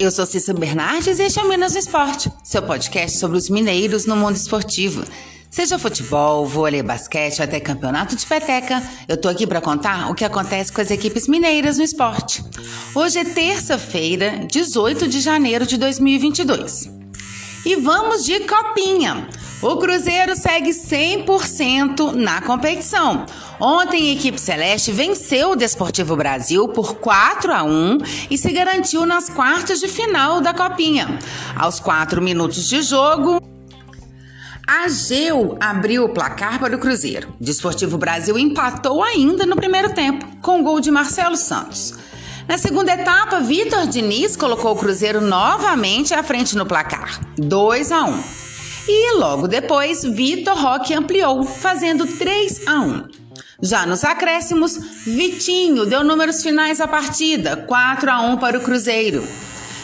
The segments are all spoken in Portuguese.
Eu sou Cissa Bernardes e este é o Minas no Esporte, seu podcast sobre os mineiros no mundo esportivo. Seja futebol, vôlei, basquete até campeonato de peteca, eu tô aqui para contar o que acontece com as equipes mineiras no esporte. Hoje é terça-feira, 18 de janeiro de 2022. E vamos de copinha. O Cruzeiro segue 100% na competição. Ontem, a equipe celeste venceu o Desportivo Brasil por 4 a 1 e se garantiu nas quartas de final da Copinha. Aos 4 minutos de jogo, a Geu abriu o placar para o Cruzeiro. O Desportivo Brasil empatou ainda no primeiro tempo, com o gol de Marcelo Santos. Na segunda etapa, Vitor Diniz colocou o Cruzeiro novamente à frente no placar, 2 a 1. E logo depois, Vitor Roque ampliou, fazendo 3 a 1. Já nos acréscimos, Vitinho deu números finais à partida, 4 a 1 para o Cruzeiro.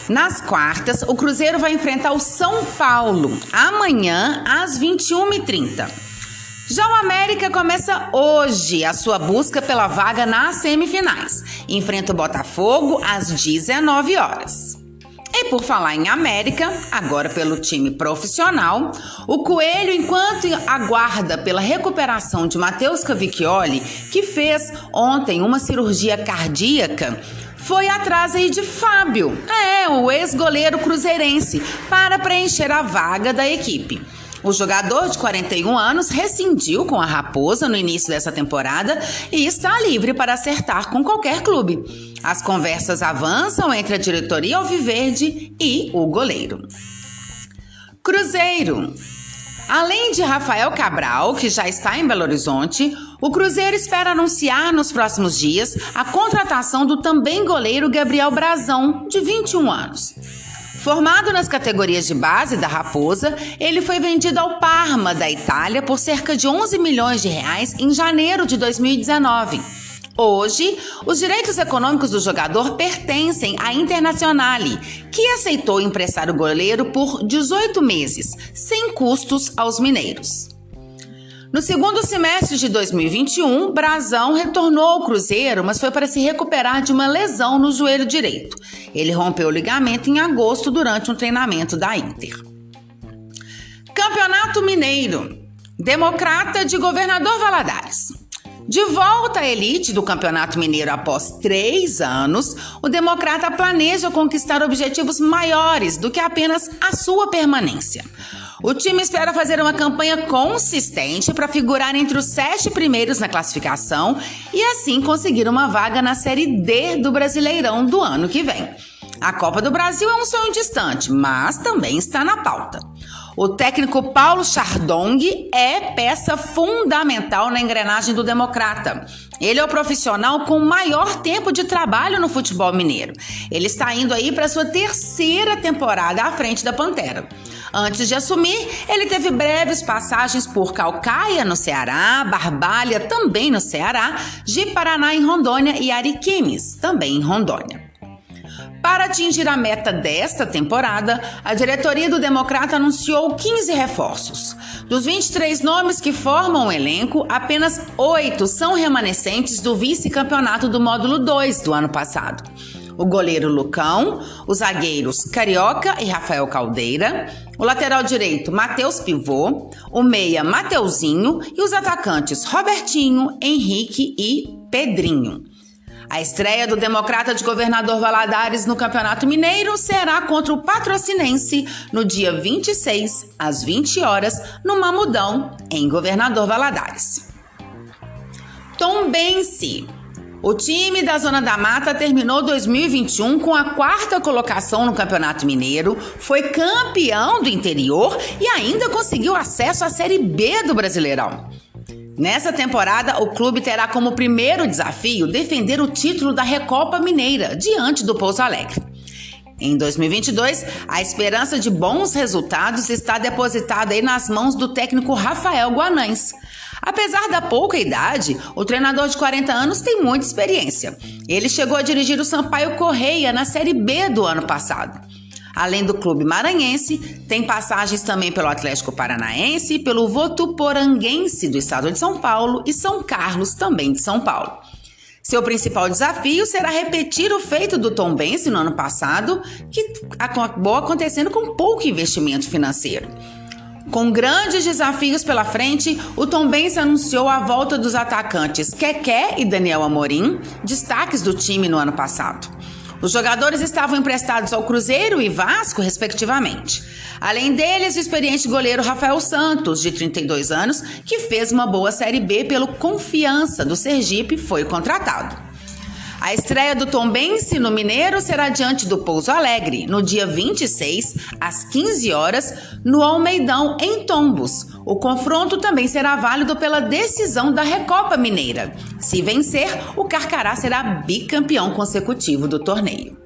Nas quartas, o Cruzeiro vai enfrentar o São Paulo amanhã às 21h30. Já o América começa hoje a sua busca pela vaga nas semifinais. Enfrenta o Botafogo às 19 horas. E por falar em América, agora pelo time profissional, o Coelho, enquanto aguarda pela recuperação de Matheus Cavicchioli, que fez ontem uma cirurgia cardíaca, foi atrás aí de Fábio, é, o ex-goleiro cruzeirense, para preencher a vaga da equipe. O jogador de 41 anos rescindiu com a Raposa no início dessa temporada e está livre para acertar com qualquer clube. As conversas avançam entre a diretoria Alviverde e o goleiro. Cruzeiro. Além de Rafael Cabral, que já está em Belo Horizonte, o Cruzeiro espera anunciar nos próximos dias a contratação do também goleiro Gabriel Brazão, de 21 anos. Formado nas categorias de base da Raposa, ele foi vendido ao Parma da Itália por cerca de 11 milhões de reais em janeiro de 2019. Hoje, os direitos econômicos do jogador pertencem à Internazionale, que aceitou emprestar o goleiro por 18 meses, sem custos aos mineiros. No segundo semestre de 2021, Brazão retornou ao Cruzeiro, mas foi para se recuperar de uma lesão no joelho direito. Ele rompeu o ligamento em agosto durante um treinamento da Inter. Campeonato Mineiro. Democrata de Governador Valadares. De volta à elite do Campeonato Mineiro após três anos, o Democrata planeja conquistar objetivos maiores do que apenas a sua permanência. O time espera fazer uma campanha consistente para figurar entre os sete primeiros na classificação e assim conseguir uma vaga na Série D do Brasileirão do ano que vem. A Copa do Brasil é um sonho distante, mas também está na pauta. O técnico Paulo Chardong é peça fundamental na engrenagem do Democrata. Ele é o profissional com maior tempo de trabalho no futebol mineiro. Ele está indo aí para sua terceira temporada à frente da Pantera. Antes de assumir, ele teve breves passagens por Calcaia, no Ceará, Barbalha, também no Ceará, Ji-Paraná, em Rondônia e Ariquemes, também em Rondônia. Para atingir a meta desta temporada, a diretoria do Democrata anunciou 15 reforços. Dos 23 nomes que formam o elenco, apenas 8 são remanescentes do vice-campeonato do módulo 2 do ano passado o goleiro Lucão, os zagueiros Carioca e Rafael Caldeira, o lateral direito Matheus Pivô, o meia Mateuzinho e os atacantes Robertinho, Henrique e Pedrinho. A estreia do Democrata de Governador Valadares no Campeonato Mineiro será contra o Patrocinense no dia 26, às 20 horas, no Mamudão, em Governador Valadares. Tombense. O time da Zona da Mata terminou 2021 com a quarta colocação no Campeonato Mineiro, foi campeão do interior e ainda conseguiu acesso à Série B do Brasileirão. Nessa temporada, o clube terá como primeiro desafio defender o título da Recopa Mineira diante do Pouso Alegre. Em 2022, a esperança de bons resultados está depositada aí nas mãos do técnico Rafael Guanães. Apesar da pouca idade, o treinador de 40 anos tem muita experiência. Ele chegou a dirigir o Sampaio Correia na Série B do ano passado. Além do clube maranhense, tem passagens também pelo Atlético Paranaense pelo Votuporanguense do estado de São Paulo e São Carlos também de São Paulo. Seu principal desafio será repetir o feito do Tombense no ano passado, que acabou acontecendo com pouco investimento financeiro. Com grandes desafios pela frente, o Tombense anunciou a volta dos atacantes Keké e Daniel Amorim, destaques do time no ano passado. Os jogadores estavam emprestados ao Cruzeiro e Vasco, respectivamente. Além deles, o experiente goleiro Rafael Santos, de 32 anos, que fez uma boa Série B pelo Confiança do Sergipe, foi contratado. A estreia do Tombense no Mineiro será diante do Pouso Alegre, no dia 26, às 15 horas, no Almeidão, em Tombos. O confronto também será válido pela decisão da Recopa Mineira. Se vencer, o Carcará será bicampeão consecutivo do torneio.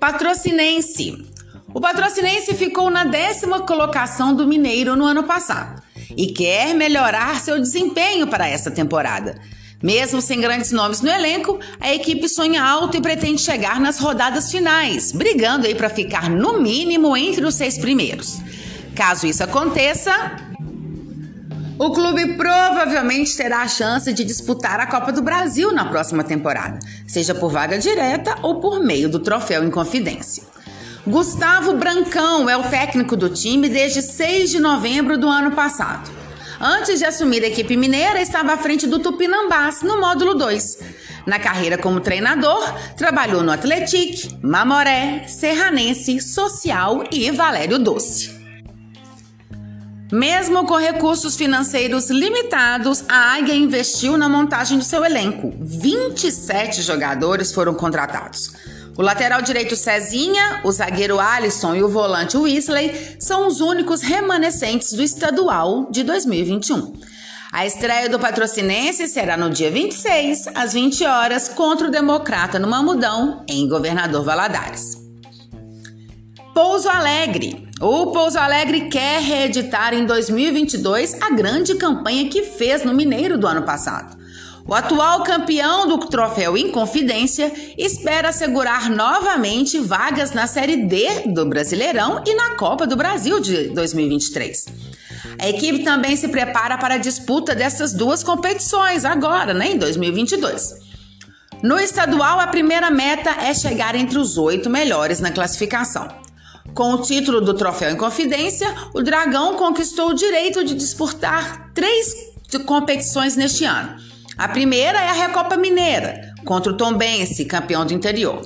Patrocinense. O Patrocinense ficou na décima colocação do Mineiro no ano passado e quer melhorar seu desempenho para essa temporada. Mesmo sem grandes nomes no elenco, a equipe sonha alto e pretende chegar nas rodadas finais, brigando aí para ficar no mínimo entre os seis primeiros. Caso isso aconteça, o clube provavelmente terá a chance de disputar a Copa do Brasil na próxima temporada, seja por vaga direta ou por meio do troféu em confidência. Gustavo Brancão é o técnico do time desde 6 de novembro do ano passado. Antes de assumir a equipe mineira, estava à frente do Tupinambás, no módulo 2. Na carreira como treinador, trabalhou no Atletique, Mamoré, Serranense, Social e Valério Doce. Mesmo com recursos financeiros limitados, a Águia investiu na montagem do seu elenco. 27 jogadores foram contratados. O lateral direito Cezinha, o zagueiro Alisson e o volante Weasley são os únicos remanescentes do estadual de 2021. A estreia do Patrocinense será no dia 26, às 20 horas, contra o Democrata no Mamudão, em Governador Valadares. Pouso Alegre. O Pouso Alegre quer reeditar em 2022 a grande campanha que fez no Mineiro do ano passado. O atual campeão do troféu Inconfidência espera assegurar novamente vagas na Série D do Brasileirão e na Copa do Brasil de 2023. A equipe também se prepara para a disputa dessas duas competições agora, né, em 2022. No estadual, a primeira meta é chegar entre os oito melhores na classificação. Com o título do Troféu Inconfidência, o Dragão conquistou o direito de disputar três competições neste ano a primeira é a Recopa Mineira, contra o Tombense, campeão do interior.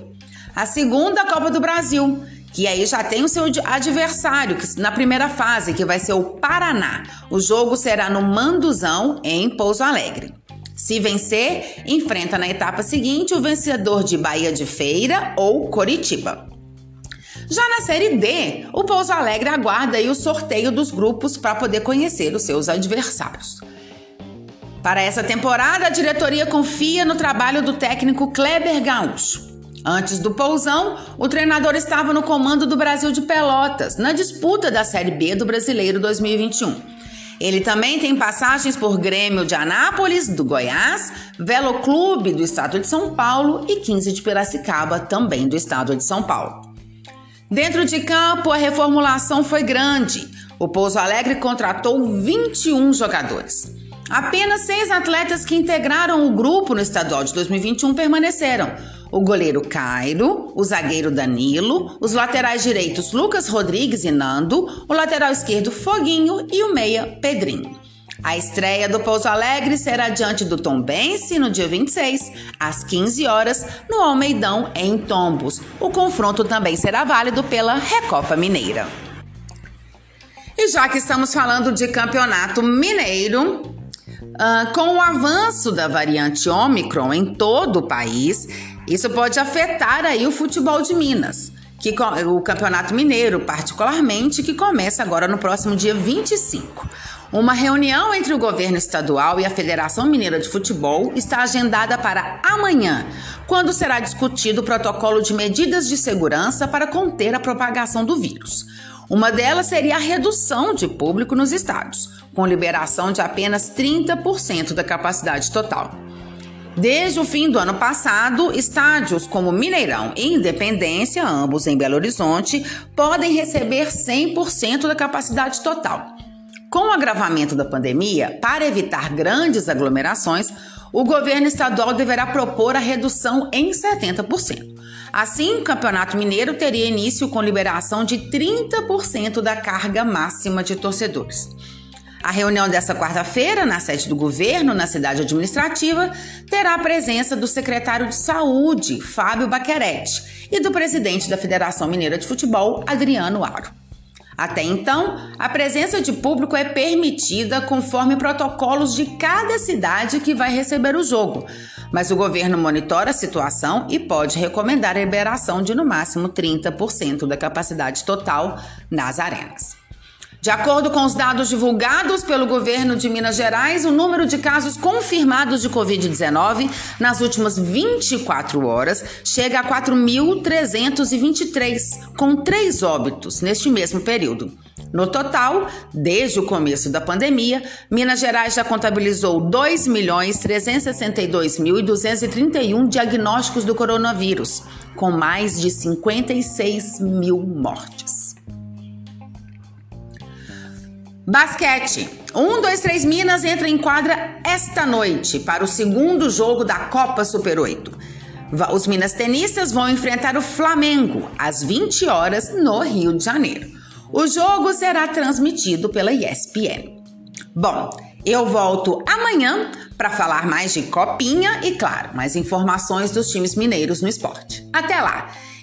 A segunda, a Copa do Brasil, que aí já tem o seu adversário na primeira fase, que vai ser o Paraná. O jogo será no Manduzão, em Pouso Alegre. Se vencer, enfrenta na etapa seguinte o vencedor de Bahia de Feira ou Coritiba. Já na Série D, o Pouso Alegre aguarda o sorteio dos grupos para poder conhecer os seus adversários. Para essa temporada, a diretoria confia no trabalho do técnico Kleber Gaúcho. Antes do pousão, o treinador estava no comando do Brasil de Pelotas, na disputa da Série B do Brasileiro 2021. Ele também tem passagens por Grêmio de Anápolis, do Goiás, Velo Clube do estado de São Paulo e 15 de Piracicaba, também do estado de São Paulo. Dentro de campo, a reformulação foi grande. O Pouso Alegre contratou 21 jogadores. Apenas seis atletas que integraram o grupo no estadual de 2021 permaneceram. O goleiro Cairo, o zagueiro Danilo, os laterais direitos Lucas Rodrigues e Nando, o lateral esquerdo Foguinho e o meia Pedrinho. A estreia do Pouso Alegre será diante do Tombense no dia 26, às 15 horas, no Almeidão, em Tombos. O confronto também será válido pela Recopa Mineira. E já que estamos falando de campeonato mineiro, Uh, com o avanço da variante Omicron em todo o país, isso pode afetar aí o futebol de Minas, que o Campeonato Mineiro, particularmente, que começa agora no próximo dia 25. Uma reunião entre o governo estadual e a Federação Mineira de Futebol está agendada para amanhã, quando será discutido o protocolo de medidas de segurança para conter a propagação do vírus. Uma delas seria a redução de público nos estádios, com liberação de apenas 30% da capacidade total. Desde o fim do ano passado, estádios como Mineirão e Independência, ambos em Belo Horizonte, podem receber 100% da capacidade total. Com o agravamento da pandemia, para evitar grandes aglomerações, o governo estadual deverá propor a redução em 70%. Assim, o Campeonato Mineiro teria início com liberação de 30% da carga máxima de torcedores. A reunião dessa quarta-feira, na sede do governo, na cidade administrativa, terá a presença do secretário de Saúde, Fábio Baquerete, e do presidente da Federação Mineira de Futebol, Adriano Aro. Até então, a presença de público é permitida conforme protocolos de cada cidade que vai receber o jogo, mas o governo monitora a situação e pode recomendar a liberação de no máximo 30% da capacidade total nas arenas. De acordo com os dados divulgados pelo governo de Minas Gerais, o número de casos confirmados de Covid-19 nas últimas 24 horas chega a 4.323, com três óbitos neste mesmo período. No total, desde o começo da pandemia, Minas Gerais já contabilizou 2.362.231 diagnósticos do coronavírus, com mais de 56 mil mortes. Basquete. 1, 2, 3 Minas entra em quadra esta noite para o segundo jogo da Copa Super 8. Os Minas tenistas vão enfrentar o Flamengo às 20 horas no Rio de Janeiro. O jogo será transmitido pela ESPN. Bom, eu volto amanhã para falar mais de copinha e, claro, mais informações dos times mineiros no esporte. Até lá!